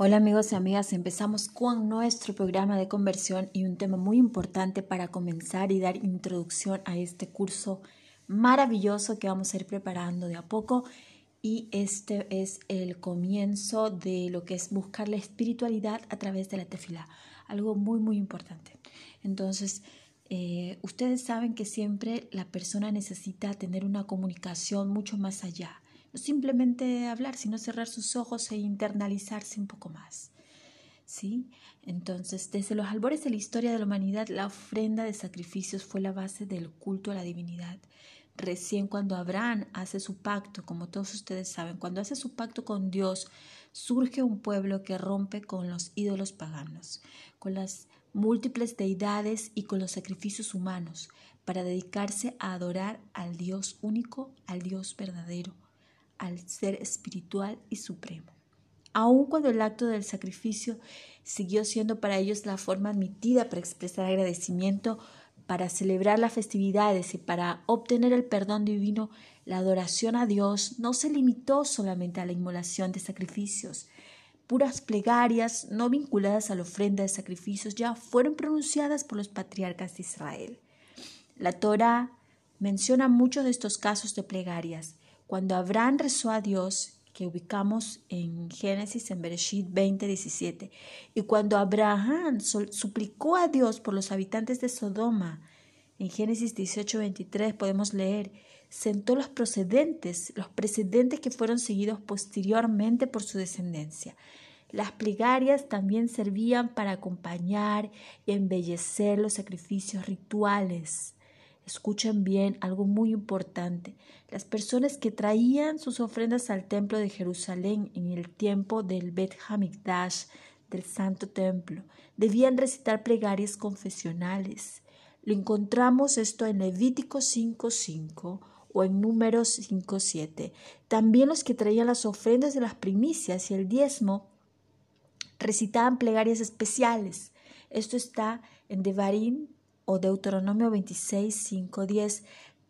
Hola amigos y amigas, empezamos con nuestro programa de conversión y un tema muy importante para comenzar y dar introducción a este curso maravilloso que vamos a ir preparando de a poco. Y este es el comienzo de lo que es buscar la espiritualidad a través de la tefila, algo muy muy importante. Entonces, eh, ustedes saben que siempre la persona necesita tener una comunicación mucho más allá no simplemente hablar, sino cerrar sus ojos e internalizarse un poco más. ¿Sí? Entonces, desde los albores de la historia de la humanidad, la ofrenda de sacrificios fue la base del culto a la divinidad. Recién cuando Abraham hace su pacto, como todos ustedes saben, cuando hace su pacto con Dios, surge un pueblo que rompe con los ídolos paganos, con las múltiples deidades y con los sacrificios humanos, para dedicarse a adorar al Dios único, al Dios verdadero, al ser espiritual y supremo. Aun cuando el acto del sacrificio siguió siendo para ellos la forma admitida para expresar agradecimiento, para celebrar las festividades y para obtener el perdón divino, la adoración a Dios no se limitó solamente a la inmolación de sacrificios. Puras plegarias no vinculadas a la ofrenda de sacrificios ya fueron pronunciadas por los patriarcas de Israel. La Torah menciona muchos de estos casos de plegarias, cuando Abraham rezó a Dios, que ubicamos en Génesis en Bereshit 20, 17, y cuando Abraham suplicó a Dios por los habitantes de Sodoma, en Génesis 18, 23 podemos leer, sentó los procedentes, los precedentes que fueron seguidos posteriormente por su descendencia. Las plegarias también servían para acompañar y embellecer los sacrificios rituales. Escuchen bien algo muy importante. Las personas que traían sus ofrendas al templo de Jerusalén en el tiempo del Bet Hamikdash, del Santo Templo, debían recitar plegarias confesionales. Lo encontramos esto en Levítico 5.5 o en Números 5.7. También los que traían las ofrendas de las primicias y el diezmo recitaban plegarias especiales. Esto está en Devarim o Deuteronomio 26, 5, 10,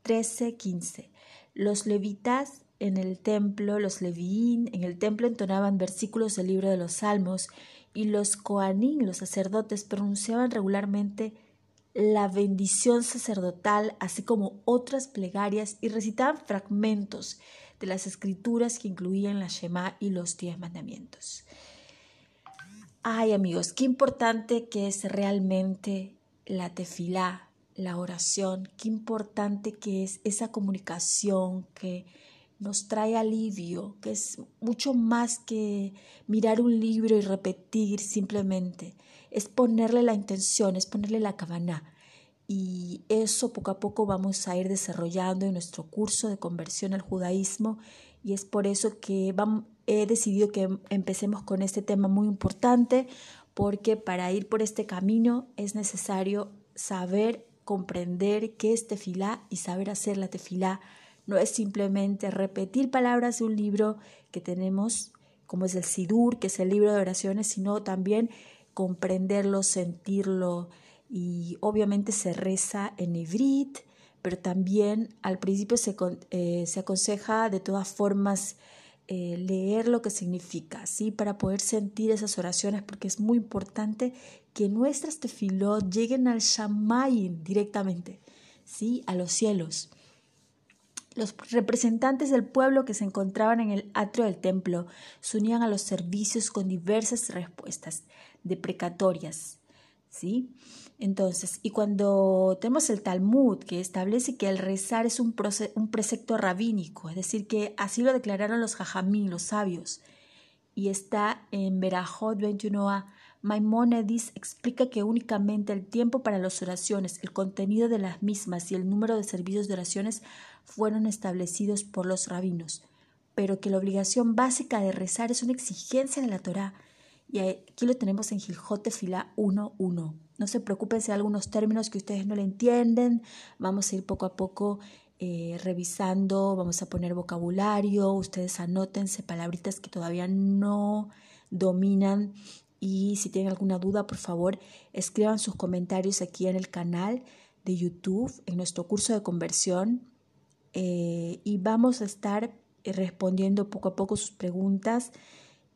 13, 15. Los levitas en el templo, los leviín en el templo entonaban versículos del libro de los Salmos y los coanín, los sacerdotes, pronunciaban regularmente la bendición sacerdotal, así como otras plegarias y recitaban fragmentos de las escrituras que incluían la Shema y los diez mandamientos. Ay amigos, qué importante que es realmente la tefilá, la oración, qué importante que es esa comunicación que nos trae alivio, que es mucho más que mirar un libro y repetir simplemente, es ponerle la intención, es ponerle la cabana. Y eso poco a poco vamos a ir desarrollando en nuestro curso de conversión al judaísmo y es por eso que he decidido que empecemos con este tema muy importante porque para ir por este camino es necesario saber comprender qué es tefilá y saber hacer la tefilá. No es simplemente repetir palabras de un libro que tenemos, como es el Sidur, que es el libro de oraciones, sino también comprenderlo, sentirlo. Y obviamente se reza en ivrit, pero también al principio se, eh, se aconseja de todas formas eh, leer lo que significa, ¿sí? Para poder sentir esas oraciones, porque es muy importante que nuestras tefilot lleguen al Shamayim directamente, ¿sí? A los cielos. Los representantes del pueblo que se encontraban en el atrio del templo se unían a los servicios con diversas respuestas deprecatorias, ¿sí? Entonces, y cuando tenemos el Talmud que establece que el rezar es un, precepto rabínico, es decir, que así lo declararon los jajamín, los sabios, y está en Berajot 21a, Maimónides explica que únicamente el tiempo para las oraciones, el contenido de las mismas y el número de servicios de oraciones fueron establecidos por los rabinos, pero que la obligación básica de rezar es una exigencia de la Torá, y aquí lo tenemos en Giljote Fila 1.1. No se preocupen si hay algunos términos que ustedes no le entienden. Vamos a ir poco a poco eh, revisando, vamos a poner vocabulario, ustedes anótense palabritas que todavía no dominan y si tienen alguna duda, por favor, escriban sus comentarios aquí en el canal de YouTube, en nuestro curso de conversión eh, y vamos a estar respondiendo poco a poco sus preguntas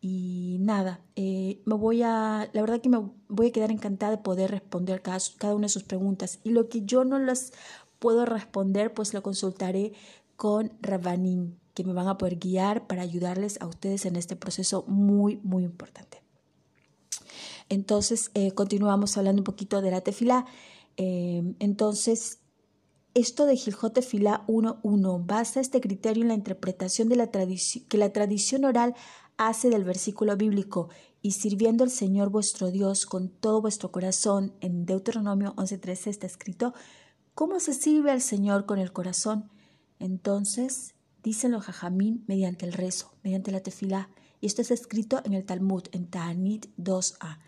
Y nada, eh, me voy a, la verdad que me voy a quedar encantada de poder responder cada, cada una de sus preguntas. Y lo que yo no las puedo responder, pues lo consultaré con Ravanim, que me van a poder guiar para ayudarles a ustedes en este proceso muy, muy importante. Entonces, eh, continuamos hablando un poquito de la tefila. Eh, entonces, esto de Giljote Tefilá 1.1 basa este criterio en la interpretación de la que la tradición oral hace del versículo bíblico y sirviendo al Señor vuestro Dios con todo vuestro corazón. En Deuteronomio 11.13 está escrito, ¿cómo se sirve al Señor con el corazón? Entonces, dicen los jajamín mediante el rezo, mediante la tefilá, y esto es escrito en el Talmud, en Ta'anit 2a.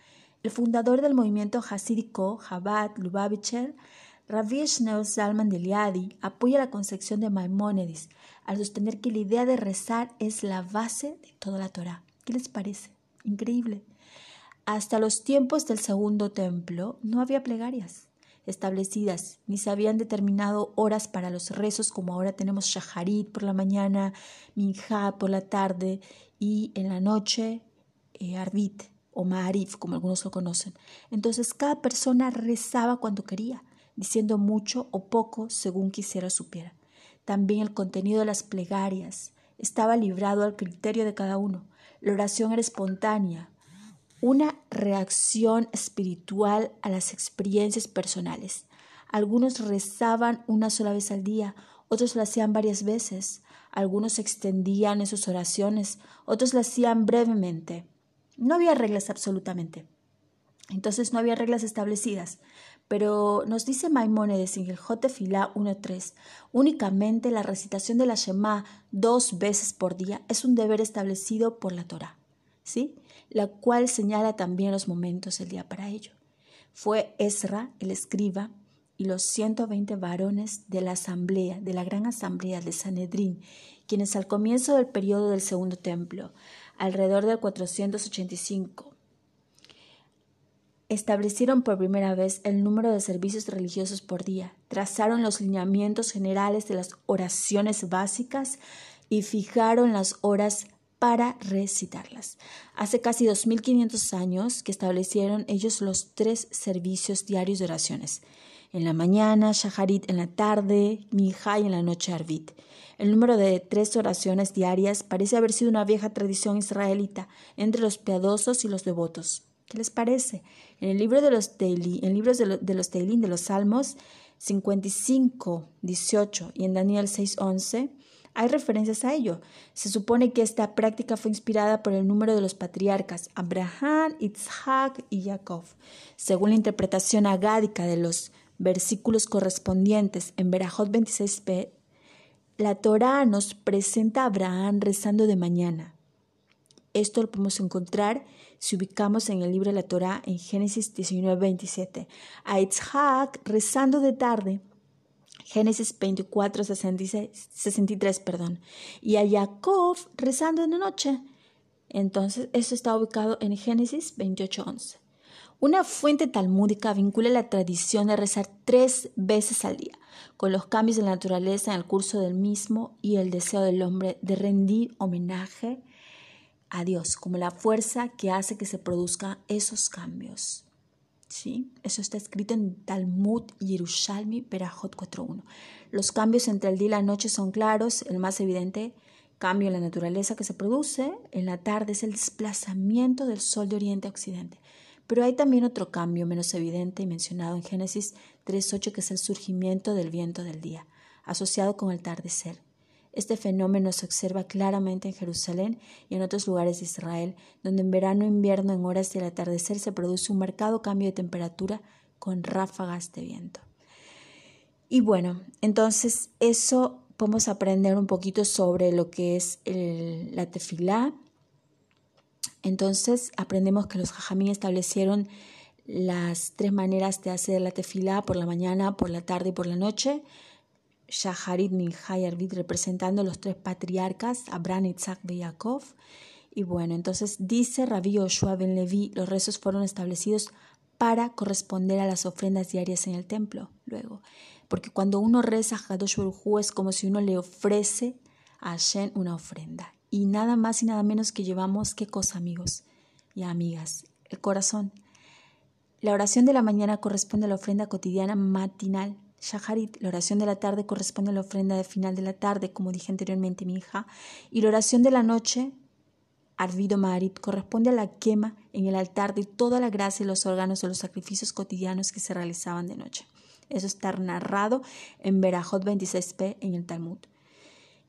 El fundador del movimiento hasídico, Chabad Lubavitcher, Ravi Shneur Zalman de Liadi, apoya la concepción de Maimónides al sostener que la idea de rezar es la base de toda la Torah. ¿Qué les parece? Increíble. Hasta los tiempos del segundo templo no había plegarias establecidas, ni se habían determinado horas para los rezos como ahora tenemos Shaharit por la mañana, Minja por la tarde y en la noche eh, Arbit o Ma'arif, como algunos lo conocen. Entonces cada persona rezaba cuando quería, diciendo mucho o poco según quisiera supiera. También el contenido de las plegarias estaba librado al criterio de cada uno. La oración era espontánea, una reacción espiritual a las experiencias personales. Algunos rezaban una sola vez al día, otros lo hacían varias veces, algunos extendían en sus oraciones, otros lo hacían brevemente. No había reglas absolutamente. Entonces no había reglas establecidas. Pero nos dice Maimónides en el Jotefilá 1.3, únicamente la recitación de la Shema dos veces por día es un deber establecido por la Torah, ¿sí? la cual señala también los momentos del día para ello. Fue Ezra, el escriba, y los 120 varones de la asamblea, de la gran asamblea de Sanedrín, quienes al comienzo del periodo del segundo templo, alrededor del 485, establecieron por primera vez el número de servicios religiosos por día, trazaron los lineamientos generales de las oraciones básicas y fijaron las horas para recitarlas. Hace casi 2500 años que establecieron ellos los tres servicios diarios de oraciones. En la mañana, Shaharit en la tarde, Mihai en la noche, Arvit. El número de tres oraciones diarias parece haber sido una vieja tradición israelita entre los piadosos y los devotos. ¿Qué les parece? En el libro de los Teilí, en libros de, los Teilín de los Salmos 55, 18 y en Daniel 6, 11, hay referencias a ello. Se supone que esta práctica fue inspirada por el número de los patriarcas Abraham, Isaac y Jacob. Según la interpretación agádica de los versículos correspondientes en Berajot 26b, la Torá nos presenta a Abraham rezando de mañana. Esto lo podemos encontrar si ubicamos en el libro de la Torá en Génesis 19, 27. A Isaac rezando de tarde, Génesis 24, 63, perdón. Y a Jacob rezando de noche. Entonces, eso está ubicado en Génesis 28, 11. Una fuente talmúdica vincula la tradición de rezar tres veces al día, con los cambios de la naturaleza en el curso del mismo y el deseo del hombre de rendir homenaje a Dios como la fuerza que hace que se produzcan esos cambios. ¿Sí? Eso está escrito en Talmud Yerushalmi Perajot 4.1. Los cambios entre el día y la noche son claros. El más evidente cambio en la naturaleza que se produce en la tarde es el desplazamiento del sol de oriente a occidente. Pero hay también otro cambio menos evidente y mencionado en Génesis 3.8 que es el surgimiento del viento del día, asociado con el atardecer. Este fenómeno se observa claramente en Jerusalén y en otros lugares de Israel, donde en verano e invierno en horas del atardecer se produce un marcado cambio de temperatura con ráfagas de viento. Y bueno, entonces eso podemos aprender un poquito sobre lo que es la tefilá. Entonces aprendemos que los jajamí establecieron las tres maneras de hacer la tefilá por la mañana, por la tarde y por la noche. Shaharit Arvid representando los tres patriarcas, Abraham, Isaac y Jacob. Y bueno, entonces dice Rabbi Yoshua ben Levi, los rezos fueron establecidos para corresponder a las ofrendas diarias en el templo. Luego, porque cuando uno reza a Hadosh es como si uno le ofrece a Hashem una ofrenda. y nada más y nada menos que llevamos qué cosa, amigos y amigas, el corazón. La oración de la mañana corresponde a la ofrenda cotidiana matinal. Shaharit, la oración de la tarde corresponde a la ofrenda de final de la tarde, como dije anteriormente, mi hija. Y la oración de la noche, Arvido Marit, corresponde a la quema en el altar de toda la gracia y los órganos de los sacrificios cotidianos que se realizaban de noche. Eso está narrado en Berajot 26p en el Talmud.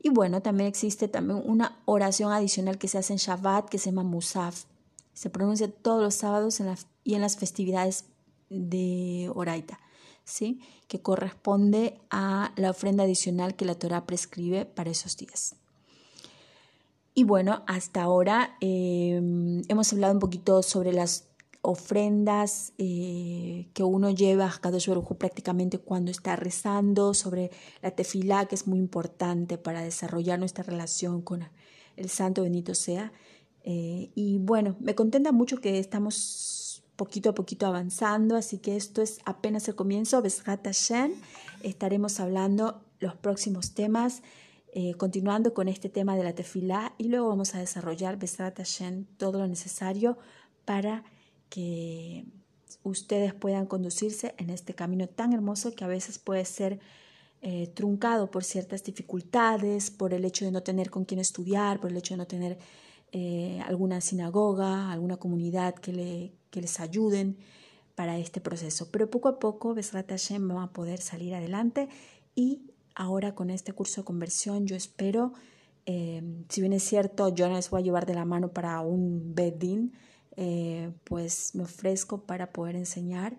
Y bueno, también existe también una oración adicional que se hace en Shabbat que se llama Musaf. Se pronuncia todos los sábados y en las festividades de Oraita, ¿sí? que corresponde a la ofrenda adicional que la Torah prescribe para esos días. Y bueno, hasta ahora eh, hemos hablado un poquito sobre las ofrendas eh, que uno lleva a Kadosh Baruj prácticamente cuando está rezando, sobre la tefilá, que es muy importante para desarrollar nuestra relación con el Santo Benito sea. Eh, y bueno, me contenta mucho que estamos poquito a poquito avanzando, así que esto es apenas el comienzo. Hashem, estaremos hablando los próximos temas. Eh, continuando con este tema de la tefilá y luego vamos a desarrollar todo lo necesario para que ustedes puedan conducirse en este camino tan hermoso que a veces puede ser eh, truncado por ciertas dificultades, por el hecho de no tener con quién estudiar, por el hecho de no tener eh, alguna sinagoga, alguna comunidad que, le, que les ayuden para este proceso. Pero poco a poco, Besrat Hashem va a poder salir adelante y ahora con este curso de conversión yo espero, eh, si bien es cierto, yo no les voy a llevar de la mano para un bedín, eh, pues me ofrezco para poder enseñar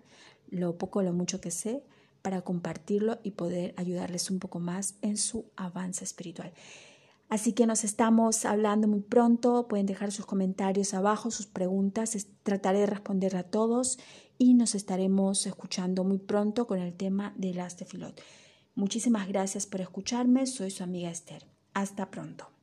lo poco o lo mucho que sé, para compartirlo y poder ayudarles un poco más en su avance espiritual. Así que nos estamos hablando muy pronto. Pueden dejar sus comentarios abajo, sus preguntas. Trataré de responder a todos y nos estaremos escuchando muy pronto con el tema de las tefilot. Muchísimas gracias por escucharme. Soy su amiga Esther. Hasta pronto.